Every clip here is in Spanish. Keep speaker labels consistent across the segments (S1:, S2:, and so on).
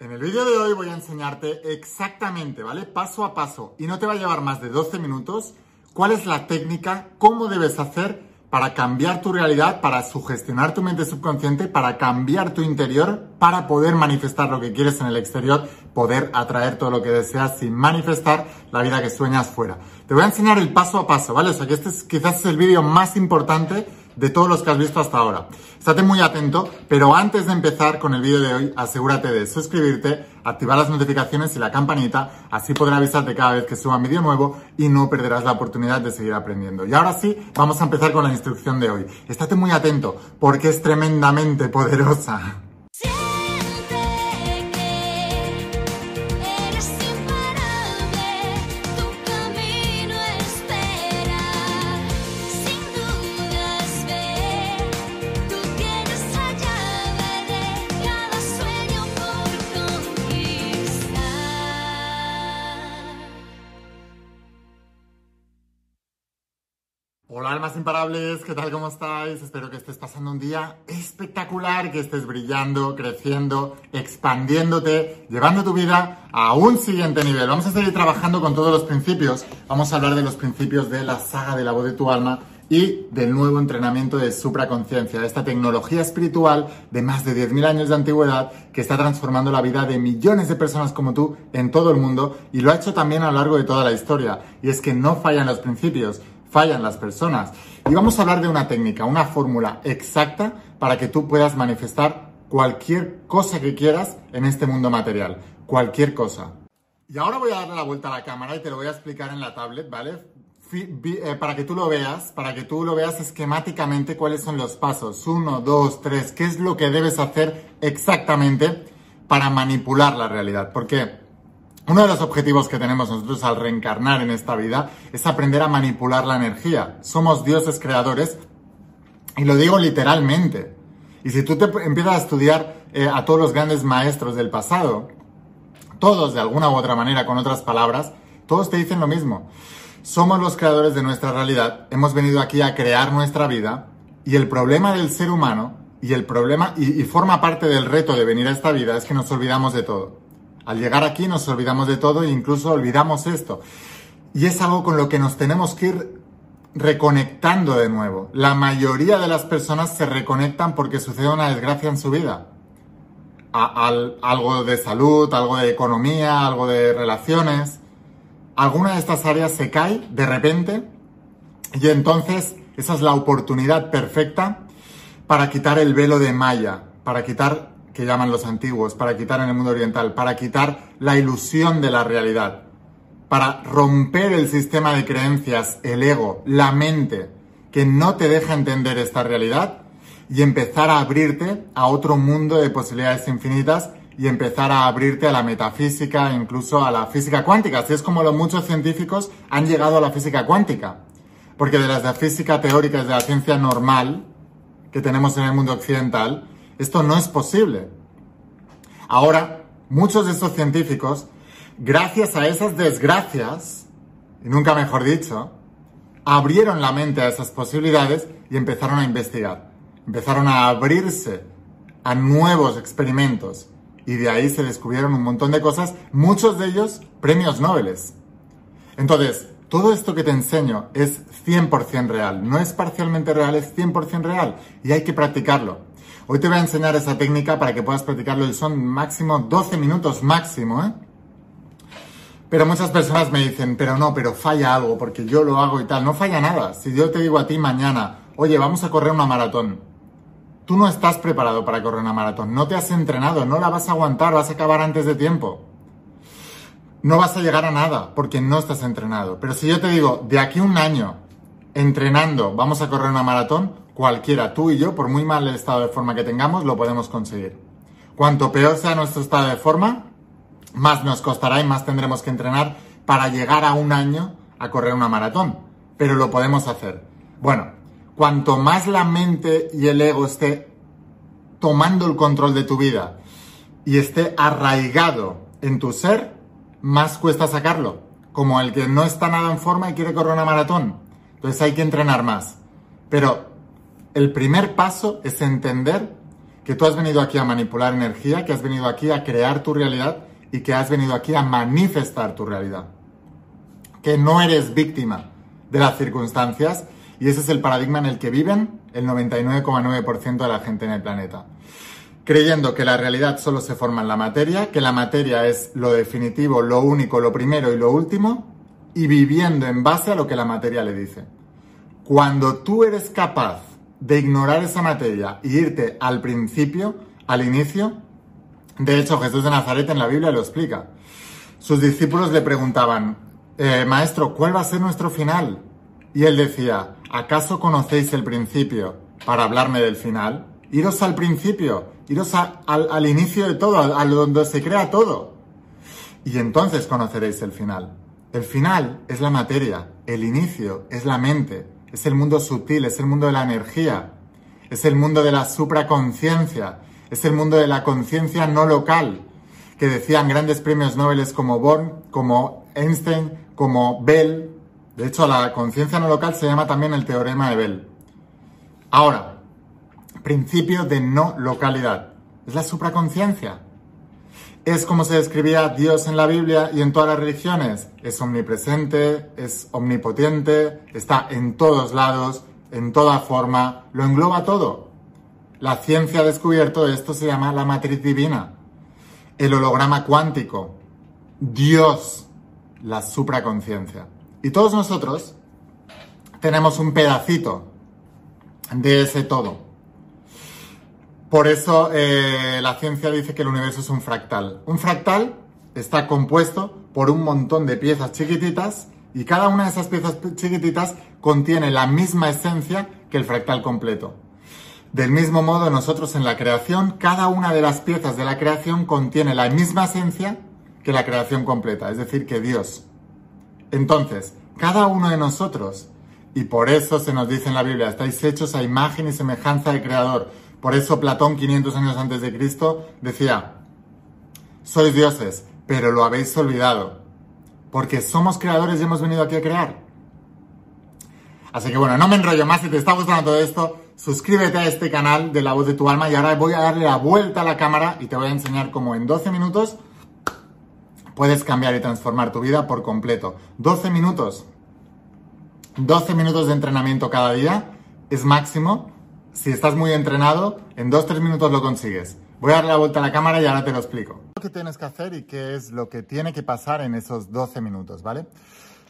S1: En el vídeo de hoy voy a enseñarte exactamente, ¿vale? Paso a paso, y no te va a llevar más de 12 minutos, cuál es la técnica, cómo debes hacer para cambiar tu realidad, para sugestionar tu mente subconsciente, para cambiar tu interior, para poder manifestar lo que quieres en el exterior, poder atraer todo lo que deseas y manifestar la vida que sueñas fuera. Te voy a enseñar el paso a paso, ¿vale? O sea que este es quizás el vídeo más importante de todos los que has visto hasta ahora. Estate muy atento, pero antes de empezar con el vídeo de hoy, asegúrate de suscribirte, activar las notificaciones y la campanita, así podré avisarte cada vez que suba un vídeo nuevo y no perderás la oportunidad de seguir aprendiendo. Y ahora sí, vamos a empezar con la instrucción de hoy. Estate muy atento, porque es tremendamente poderosa. Almas imparables, ¿qué tal? ¿Cómo estáis? Espero que estés pasando un día espectacular, que estés brillando, creciendo, expandiéndote, llevando tu vida a un siguiente nivel. Vamos a seguir trabajando con todos los principios. Vamos a hablar de los principios de la saga de la voz de tu alma y del nuevo entrenamiento de supraconciencia, esta tecnología espiritual de más de 10.000 años de antigüedad que está transformando la vida de millones de personas como tú en todo el mundo y lo ha hecho también a lo largo de toda la historia. Y es que no fallan los principios fallan las personas. Y vamos a hablar de una técnica, una fórmula exacta para que tú puedas manifestar cualquier cosa que quieras en este mundo material. Cualquier cosa. Y ahora voy a darle la vuelta a la cámara y te lo voy a explicar en la tablet, ¿vale? Eh, para que tú lo veas, para que tú lo veas esquemáticamente cuáles son los pasos. Uno, dos, tres. ¿Qué es lo que debes hacer exactamente para manipular la realidad? ¿Por qué? Uno de los objetivos que tenemos nosotros al reencarnar en esta vida es aprender a manipular la energía. Somos dioses creadores y lo digo literalmente. Y si tú te empiezas a estudiar eh, a todos los grandes maestros del pasado, todos de alguna u otra manera, con otras palabras, todos te dicen lo mismo. Somos los creadores de nuestra realidad, hemos venido aquí a crear nuestra vida y el problema del ser humano y el problema y forma parte del reto de venir a esta vida es que nos olvidamos de todo. Al llegar aquí nos olvidamos de todo e incluso olvidamos esto. Y es algo con lo que nos tenemos que ir reconectando de nuevo. La mayoría de las personas se reconectan porque sucede una desgracia en su vida. algo de salud, algo de economía, algo de relaciones. Alguna de estas áreas se cae de repente y entonces esa es la oportunidad perfecta para quitar el velo de Maya, para quitar que llaman los antiguos, para quitar en el mundo oriental, para quitar la ilusión de la realidad, para romper el sistema de creencias, el ego, la mente, que no te deja entender esta realidad y empezar a abrirte a otro mundo de posibilidades infinitas y empezar a abrirte a la metafísica, incluso a la física cuántica. Así es como los muchos científicos han llegado a la física cuántica. Porque de las de física teórica, de la ciencia normal que tenemos en el mundo occidental, esto no es posible. Ahora, muchos de estos científicos, gracias a esas desgracias, y nunca mejor dicho, abrieron la mente a esas posibilidades y empezaron a investigar. Empezaron a abrirse a nuevos experimentos. Y de ahí se descubrieron un montón de cosas, muchos de ellos premios Nobel. Entonces, todo esto que te enseño es 100% real, no es parcialmente real, es 100% real y hay que practicarlo. Hoy te voy a enseñar esa técnica para que puedas practicarlo y son máximo 12 minutos máximo, ¿eh? Pero muchas personas me dicen, pero no, pero falla algo porque yo lo hago y tal. No falla nada. Si yo te digo a ti mañana, oye, vamos a correr una maratón. Tú no estás preparado para correr una maratón. No te has entrenado, no la vas a aguantar, vas a acabar antes de tiempo. No vas a llegar a nada porque no estás entrenado. Pero si yo te digo, de aquí a un año, entrenando, vamos a correr una maratón, cualquiera, tú y yo, por muy mal estado de forma que tengamos, lo podemos conseguir. Cuanto peor sea nuestro estado de forma, más nos costará y más tendremos que entrenar para llegar a un año a correr una maratón. Pero lo podemos hacer. Bueno, cuanto más la mente y el ego esté tomando el control de tu vida y esté arraigado en tu ser, más cuesta sacarlo. Como el que no está nada en forma y quiere correr una maratón. Entonces hay que entrenar más. Pero el primer paso es entender que tú has venido aquí a manipular energía, que has venido aquí a crear tu realidad y que has venido aquí a manifestar tu realidad. Que no eres víctima de las circunstancias y ese es el paradigma en el que viven el 99,9% de la gente en el planeta. Creyendo que la realidad solo se forma en la materia, que la materia es lo definitivo, lo único, lo primero y lo último, y viviendo en base a lo que la materia le dice. Cuando tú eres capaz de ignorar esa materia y irte al principio, al inicio, de hecho Jesús de Nazaret en la Biblia lo explica. Sus discípulos le preguntaban, eh, Maestro, ¿cuál va a ser nuestro final? Y él decía, ¿acaso conocéis el principio para hablarme del final? Iros al principio, iros al, inicio de todo, a, a donde se crea todo. Y entonces conoceréis el final. El final es la materia, el inicio es la mente, es el mundo sutil, es el mundo de la energía, es el mundo de la supraconciencia, es el mundo de la conciencia no local, que decían grandes premios Nobel como Born, como Einstein, como Bell. De hecho, la conciencia no local se llama también el teorema de Bell. Ahora, principio de no localidad. Es la supraconciencia. Es como se describía Dios en la Biblia y en todas las religiones. Es omnipresente, es omnipotente, está en todos lados, en toda forma, lo engloba todo. La ciencia ha descubierto esto, se llama la matriz divina, el holograma cuántico, Dios, la supraconciencia. Y todos nosotros tenemos un pedacito de ese todo. Por eso eh, la ciencia dice que el universo es un fractal. Un fractal está compuesto por un montón de piezas chiquititas y cada una de esas piezas chiquititas contiene la misma esencia que el fractal completo. Del mismo modo, nosotros en la creación, cada una de las piezas de la creación contiene la misma esencia que la creación completa, es decir, que Dios. Entonces, cada uno de nosotros, y por eso se nos dice en la Biblia, estáis hechos a imagen y semejanza del Creador, por eso Platón, 500 años antes de Cristo, decía, sois dioses, pero lo habéis olvidado, porque somos creadores y hemos venido aquí a crear. Así que bueno, no me enrollo más, si te está gustando todo esto, suscríbete a este canal de La Voz de tu Alma y ahora voy a darle la vuelta a la cámara y te voy a enseñar cómo en 12 minutos puedes cambiar y transformar tu vida por completo. 12 minutos. 12 minutos de entrenamiento cada día es máximo si estás muy entrenado, en 2-3 minutos lo consigues. Voy a darle la vuelta a la cámara y ahora te lo explico. ¿Qué tienes que hacer y qué es lo que tiene que pasar en esos 12 minutos, ¿vale?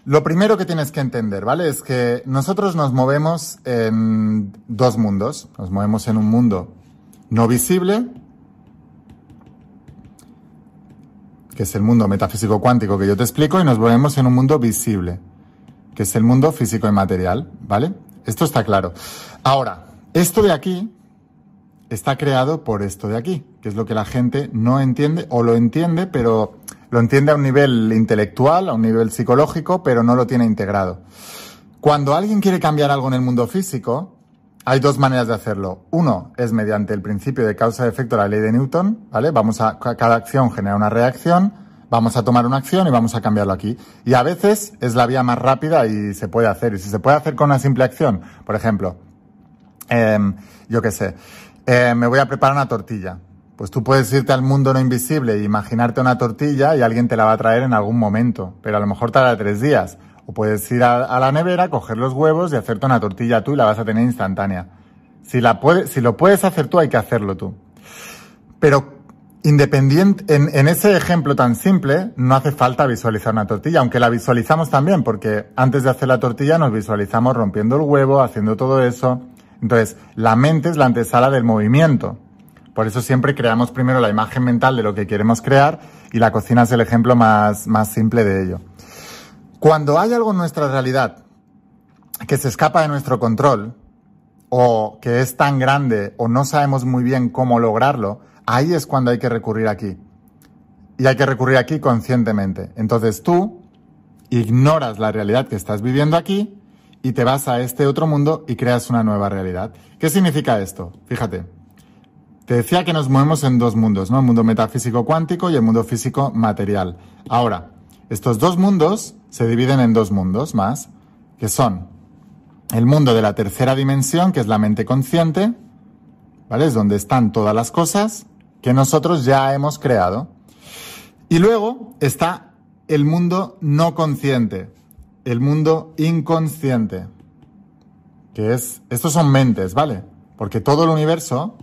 S1: Lo primero que tienes que entender, ¿vale? Es que nosotros nos movemos en dos mundos. Nos movemos en un mundo no visible, que es el mundo metafísico cuántico que yo te explico, y nos movemos en un mundo visible, que es el mundo físico y material, ¿vale? Esto está claro. Ahora, esto de aquí está creado por esto de aquí, que es lo que la gente no entiende o lo entiende, pero lo entiende a un nivel intelectual, a un nivel psicológico, pero no lo tiene integrado. Cuando alguien quiere cambiar algo en el mundo físico, hay dos maneras de hacerlo. Uno es mediante el principio de causa-efecto, la ley de Newton, ¿vale? Vamos a, cada acción genera una reacción, vamos a tomar una acción y vamos a cambiarlo aquí. Y a veces es la vía más rápida y se puede hacer. Y si se puede hacer con una simple acción, por ejemplo, Em, yo qué sé, em, me voy a preparar una tortilla. Pues tú puedes irte al mundo no invisible e imaginarte una tortilla y alguien te la va a traer en algún momento, pero a lo mejor tarda tres días. O puedes ir a, la nevera, coger los huevos y hacerte una tortilla tú y la vas a tener instantánea. Si, la si lo puedes hacer tú, hay que hacerlo tú. Pero independiente, en, en, ese ejemplo tan simple, no hace falta visualizar una tortilla, aunque la visualizamos también, porque antes de hacer la tortilla nos visualizamos rompiendo el huevo, haciendo todo eso. Entonces, la mente es la antesala del movimiento. Por eso siempre creamos primero la imagen mental de lo que queremos crear y la cocina es el ejemplo más, más simple de ello. Cuando hay algo en nuestra realidad que se escapa de nuestro control o que es tan grande o no sabemos muy bien cómo lograrlo, ahí es cuando hay que recurrir aquí. Y hay que recurrir aquí conscientemente. Entonces tú ignoras la realidad que estás viviendo aquí y te vas a este otro mundo y creas una nueva realidad. ¿Qué significa esto? Fíjate. Te decía que nos movemos en dos mundos, ¿no? El mundo metafísico cuántico y el mundo físico material. Ahora, estos dos mundos se dividen en dos mundos más, que son el mundo de la tercera dimensión, que es la mente consciente, ¿vale? Es donde están todas las cosas que nosotros ya hemos creado. Y luego está el mundo no consciente, el mundo inconsciente, que es, estos son mentes, ¿vale? Porque todo el universo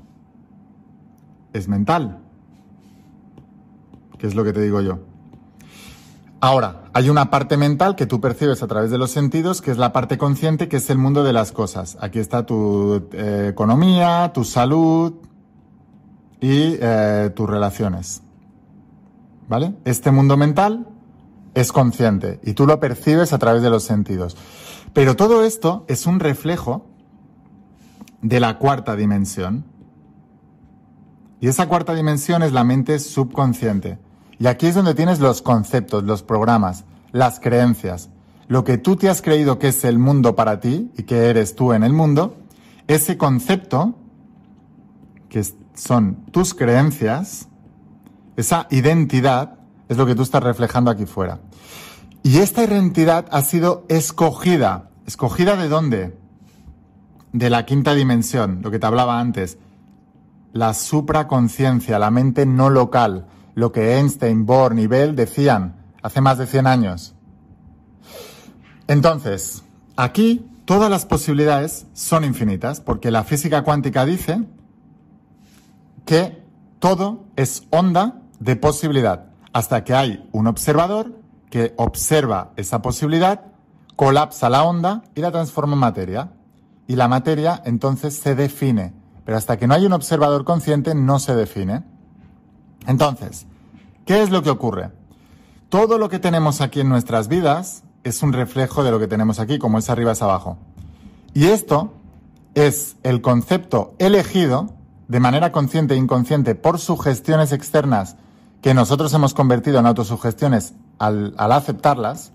S1: es mental, que es lo que te digo yo. Ahora, hay una parte mental que tú percibes a través de los sentidos, que es la parte consciente, que es el mundo de las cosas. Aquí está tu eh, economía, tu salud y eh, tus relaciones. ¿Vale? Este mundo mental es consciente y tú lo percibes a través de los sentidos. Pero todo esto es un reflejo de la cuarta dimensión. Y esa cuarta dimensión es la mente subconsciente. Y aquí es donde tienes los conceptos, los programas, las creencias. Lo que tú te has creído que es el mundo para ti y que eres tú en el mundo, ese concepto, que son tus creencias, esa identidad, es lo que tú estás reflejando aquí fuera. Y esta identidad ha sido escogida. ¿Escogida de dónde? De la quinta dimensión, lo que te hablaba antes. La supraconciencia, la mente no local, lo que Einstein, Bohr y Bell decían hace más de 100 años. Entonces, aquí todas las posibilidades son infinitas, porque la física cuántica dice que todo es onda de posibilidad, hasta que hay un observador que observa esa posibilidad, colapsa la onda y la transforma en materia. Y la materia entonces se define, pero hasta que no hay un observador consciente no se define. Entonces, ¿qué es lo que ocurre? Todo lo que tenemos aquí en nuestras vidas es un reflejo de lo que tenemos aquí, como es arriba es abajo. Y esto es el concepto elegido de manera consciente e inconsciente por sugestiones externas que nosotros hemos convertido en autosugestiones al, aceptarlas,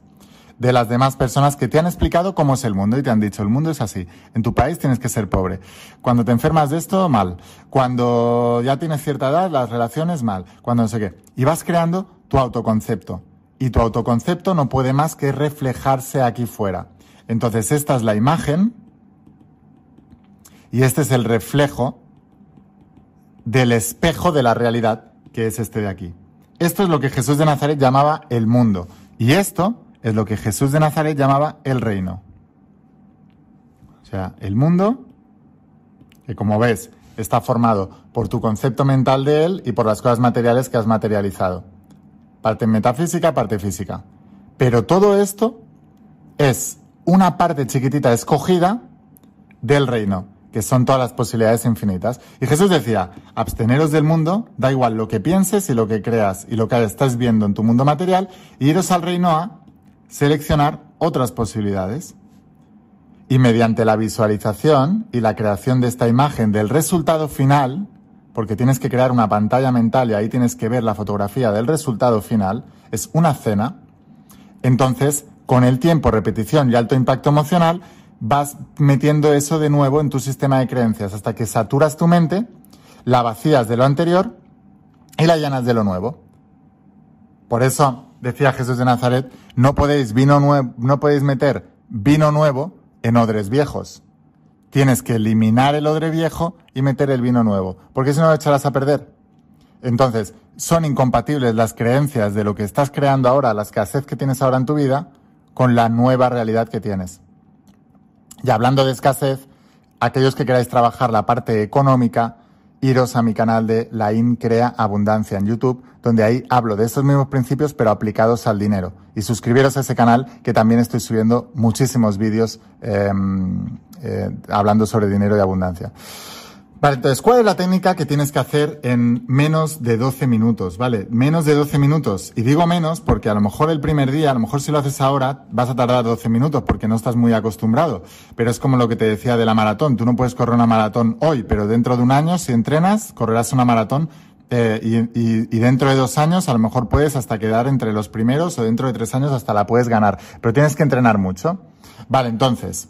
S1: de las demás personas que te han explicado cómo es el mundo y te han dicho, el mundo es así. En tu país tienes que ser pobre. Cuando te enfermas de esto, mal. Cuando ya tienes cierta edad, las relaciones, mal. Cuando no sé qué. Y vas creando tu autoconcepto. Y tu autoconcepto no puede más que reflejarse aquí fuera. Entonces, esta es la imagen y este es el reflejo del espejo de la realidad, que es este de aquí. Esto es lo que Jesús de Nazaret llamaba el mundo. Y esto es lo que Jesús de Nazaret llamaba el reino. O sea, el mundo, que como ves, está formado por tu concepto mental de él y por las cosas materiales que has materializado. Parte metafísica, parte física. Pero todo esto es una parte chiquitita escogida del reino, que son todas las posibilidades infinitas. Y Jesús decía, absteneros del mundo, da igual lo que pienses y lo que creas y lo que estás viendo en tu mundo material, y iros al reino A, seleccionar otras posibilidades. Y mediante la visualización y la creación de esta imagen del resultado final, porque tienes que crear una pantalla mental y ahí tienes que ver la fotografía del resultado final, es una cena, entonces con el tiempo, repetición y alto impacto emocional, vas metiendo eso de nuevo en tu sistema de creencias hasta que saturas tu mente, la vacías de lo anterior y la llenas de lo nuevo. Por eso decía Jesús de Nazaret, no podéis vino nuevo, no podéis meter vino nuevo en odres viejos. Tienes que eliminar el odre viejo y meter el vino nuevo, porque si no lo echarás a perder. Entonces, son incompatibles las creencias de lo que estás creando ahora, la escasez que tienes ahora en tu vida, con la nueva realidad que tienes. Y hablando de escasez, aquellos que queráis trabajar la parte económica, iros a mi canal de La Increa Abundancia en YouTube, donde ahí hablo de estos mismos principios, pero aplicados al dinero. Y suscribiros a ese canal, que también estoy subiendo muchísimos vídeos em, eh, hablando sobre dinero y abundancia. Vale, entonces, ¿cuál es la técnica que tienes que hacer en menos de 12 minutos? ¿Vale? Menos de 12 minutos. Y digo menos porque a lo mejor el primer día, a lo mejor si lo haces ahora, vas a tardar 12 minutos porque no estás muy acostumbrado. Pero es como lo que te decía de la maratón. Tú no puedes correr una maratón hoy, pero dentro de un año, si entrenas, correrás una maratón eh, y, y, dentro de dos años a lo mejor puedes hasta quedar entre los primeros o dentro de tres años hasta la puedes ganar. Pero tienes que entrenar mucho. Vale, entonces,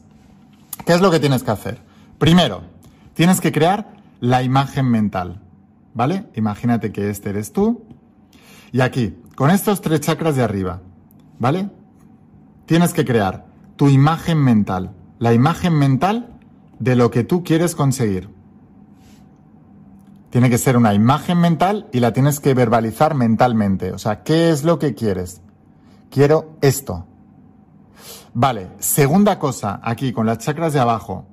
S1: ¿qué es lo que tienes que hacer? Primero, Tienes que crear la imagen mental, ¿vale? Imagínate que este eres tú. Y aquí, con estos tres chakras de arriba, ¿vale? Tienes que crear tu imagen mental, la imagen mental de lo que tú quieres conseguir. Tiene que ser una imagen mental y la tienes que verbalizar mentalmente. O sea, ¿qué es lo que quieres? Quiero esto. Vale, segunda cosa, aquí con las chakras de abajo.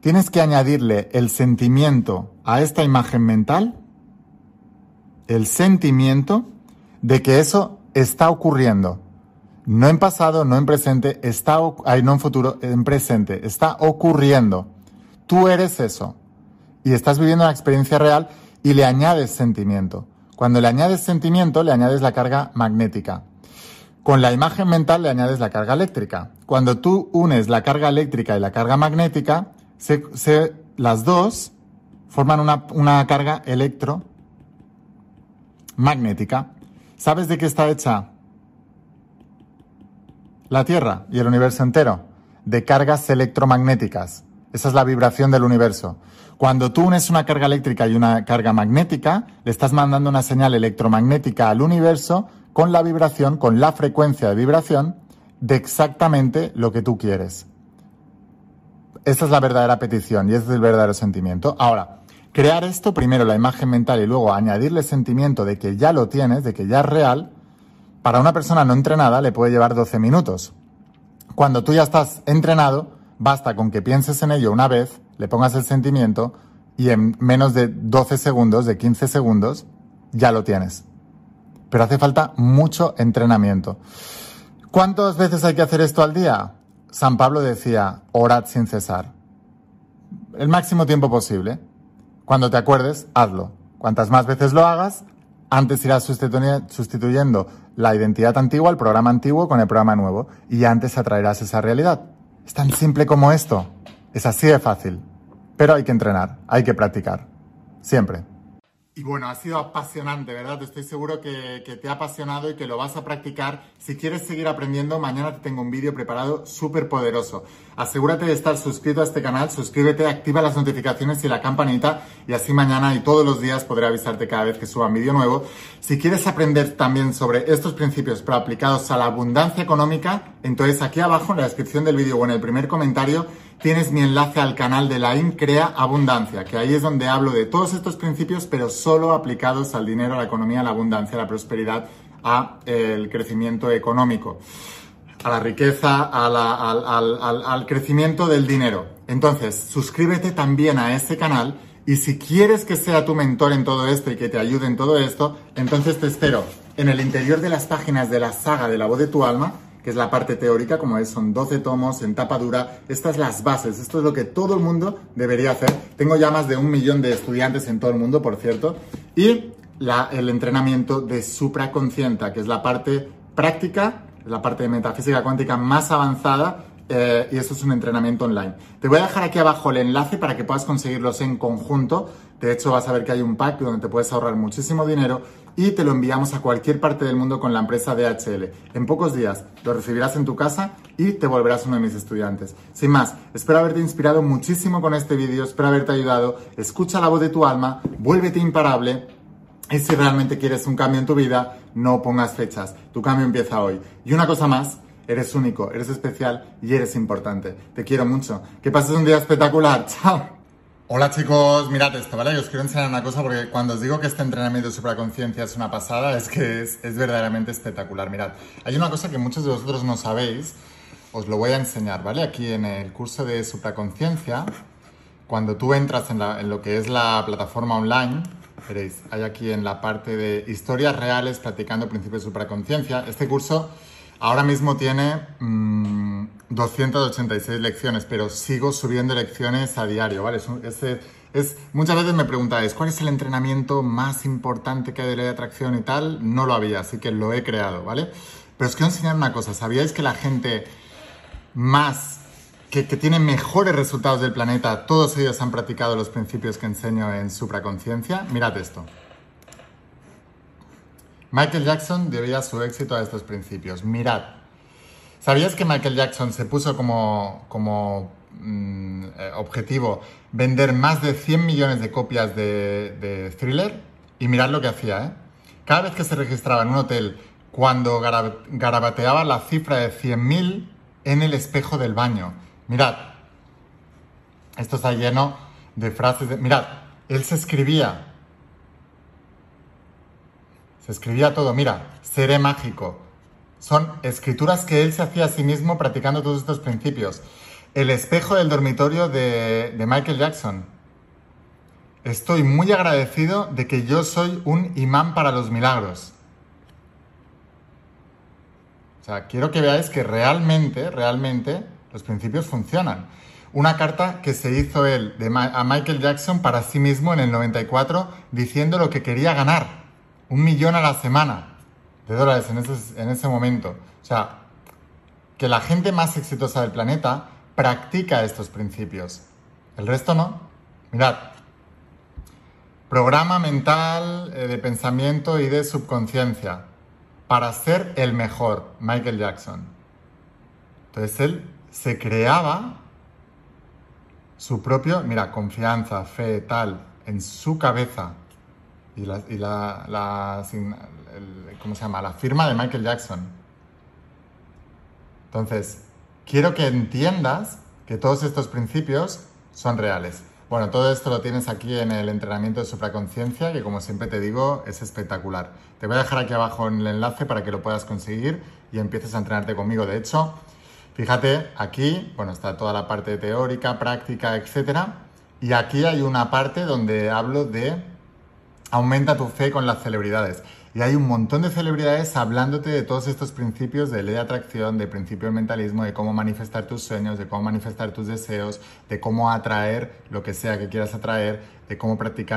S1: Tienes que añadirle el sentimiento a esta imagen mental, el sentimiento de que eso está ocurriendo. No en pasado, no en presente, está, ay, no en futuro, en presente, está ocurriendo. Tú eres eso. Y estás viviendo una experiencia real y le añades sentimiento. Cuando le añades sentimiento, le añades la carga magnética. Con la imagen mental le añades la carga eléctrica. Cuando tú unes la carga eléctrica y la carga magnética, se, las dos forman una, una carga electromagnética. ¿Sabes de qué está hecha la Tierra y el universo entero? De cargas electromagnéticas. Esa es la vibración del universo. Cuando tú unes una carga eléctrica y una carga magnética, le estás mandando una señal electromagnética al universo con la vibración, con la frecuencia de vibración de exactamente lo que tú quieres. Esa es la verdadera petición y ese es el verdadero sentimiento. Ahora, crear esto, primero la imagen mental y luego añadirle sentimiento de que ya lo tienes, de que ya es real, para una persona no entrenada le puede llevar 12 minutos. Cuando tú ya estás entrenado, basta con que pienses en ello una vez, le pongas el sentimiento y en menos de 12 segundos, de 15 segundos, ya lo tienes. Pero hace falta mucho entrenamiento. ¿Cuántas veces hay que hacer esto al día? San Pablo decía, orad sin cesar. El máximo tiempo posible. Cuando te acuerdes, hazlo. Cuantas más veces lo hagas, antes irás sustituyendo la identidad antigua, el programa antiguo, con el programa nuevo. Y antes atraerás esa realidad. Es tan simple como esto. Es así de fácil. Pero hay que entrenar, hay que practicar. Siempre. Y bueno, ha sido apasionante, ¿verdad? Estoy seguro que, te ha apasionado y que lo vas a practicar. Si quieres seguir aprendiendo, mañana te tengo un vídeo preparado súper poderoso. Asegúrate de estar suscrito a este canal, suscríbete, activa las notificaciones y la campanita y así mañana y todos los días podré avisarte cada vez que suba un vídeo nuevo. Si quieres aprender también sobre estos principios aplicados a la abundancia económica, entonces aquí abajo en la descripción del vídeo o en el primer comentario tienes mi enlace al canal de la Crea Abundancia, que ahí es donde hablo de todos estos principios, pero solo aplicados al dinero, a la economía, a la abundancia, a la prosperidad, a el crecimiento económico, a la riqueza, al, al crecimiento del dinero. Entonces, suscríbete también a este canal y si quieres que sea tu mentor en todo esto y que te ayude en todo esto, entonces te espero en el interior de las páginas de la saga de la voz de tu alma que es la parte teórica, como es, son 12 tomos en tapa dura. Estas las bases, esto es lo que todo el mundo debería hacer. Tengo ya más de un millón de estudiantes en todo el mundo, por cierto. Y la, el entrenamiento de supraconsciente, que es la parte práctica, la parte de metafísica cuántica más avanzada eh, y eso es un entrenamiento online. Te voy a dejar aquí abajo el enlace para que puedas conseguirlos en conjunto. De hecho, vas a ver que hay un pack donde te puedes ahorrar muchísimo dinero y te lo enviamos a cualquier parte del mundo con la empresa DHL. En pocos días lo recibirás en tu casa y te volverás uno de mis estudiantes. Sin más, espero haberte inspirado muchísimo con este vídeo, espero haberte ayudado. Escucha la voz de tu alma, vuélvete imparable y si realmente quieres un cambio en tu vida, no pongas fechas. Tu cambio empieza hoy. Y una cosa más, Eres único, eres especial y eres importante. Te quiero mucho. Que pases un día espectacular. Chao. Hola chicos, mirad esto, ¿vale? os quiero enseñar una cosa porque cuando os digo que este entrenamiento de supraconciencia es una pasada, es que es, verdaderamente espectacular. Mirad, hay una cosa que muchos de vosotros no sabéis, os lo voy a enseñar, ¿vale? Aquí en el curso de supraconciencia, cuando tú entras en, en lo que es la plataforma online, veréis, hay aquí en la parte de historias reales practicando principios de supraconciencia, este curso Ahora mismo tiene 286 mm, lecciones, pero sigo subiendo lecciones a diario, ¿vale? Es, muchas veces me preguntáis, ¿cuál es el entrenamiento más importante que hay de ley de atracción y tal? No lo había, así que lo he creado, ¿vale? Pero os quiero enseñar una cosa, ¿sabíais que la gente más, que, que tiene mejores resultados del planeta, todos ellos han practicado los principios que enseño en supraconciencia? Mirad esto. Michael Jackson debía su éxito a estos principios. Mirad, ¿sabías que Michael Jackson se puso como, como mm, eh, objetivo vender más de 100 millones de copias de, Thriller? Y mirad lo que hacía, ¿eh? Cada vez que se registraba en un hotel, cuando garabateaba la cifra de 100.000 en el espejo del baño. Mirad, esto está lleno de frases de... Mirad, él se escribía Se escribía todo, mira, seré mágico. Son escrituras que él se hacía a sí mismo practicando todos estos principios. El espejo del dormitorio de, de Michael Jackson. Estoy muy agradecido de que yo soy un imán para los milagros. O sea, quiero que veáis que realmente, realmente los principios funcionan. Una carta que se hizo él a Michael Jackson para sí mismo en el 94 diciendo lo que quería ganar. Un millón a la semana de dólares en ese, en ese momento. O sea, que la gente más exitosa del planeta practica estos principios. El resto no. Mirad. Programa mental eh, de pensamiento y de subconsciencia para ser el mejor, Michael Jackson. Entonces él se creaba su propio, mira, confianza, fe, tal, en su cabeza. Y la, la ¿cómo se llama? La firma de Michael Jackson. Entonces, quiero que entiendas que todos estos principios son reales. Bueno, todo esto lo tienes aquí en el entrenamiento de supraconciencia, que como siempre te digo, es espectacular. Te voy a dejar aquí abajo en el enlace para que lo puedas conseguir y empieces a entrenarte conmigo. De hecho, fíjate, aquí, bueno, está toda la parte teórica, práctica, etcétera. Y aquí hay una parte donde hablo de aumenta tu fe con las celebridades. Y hay un montón de celebridades hablándote de todos estos principios de ley de atracción, de principio del mentalismo, de cómo manifestar tus sueños, de cómo manifestar tus deseos, de cómo atraer lo que sea que quieras atraer, de cómo practicar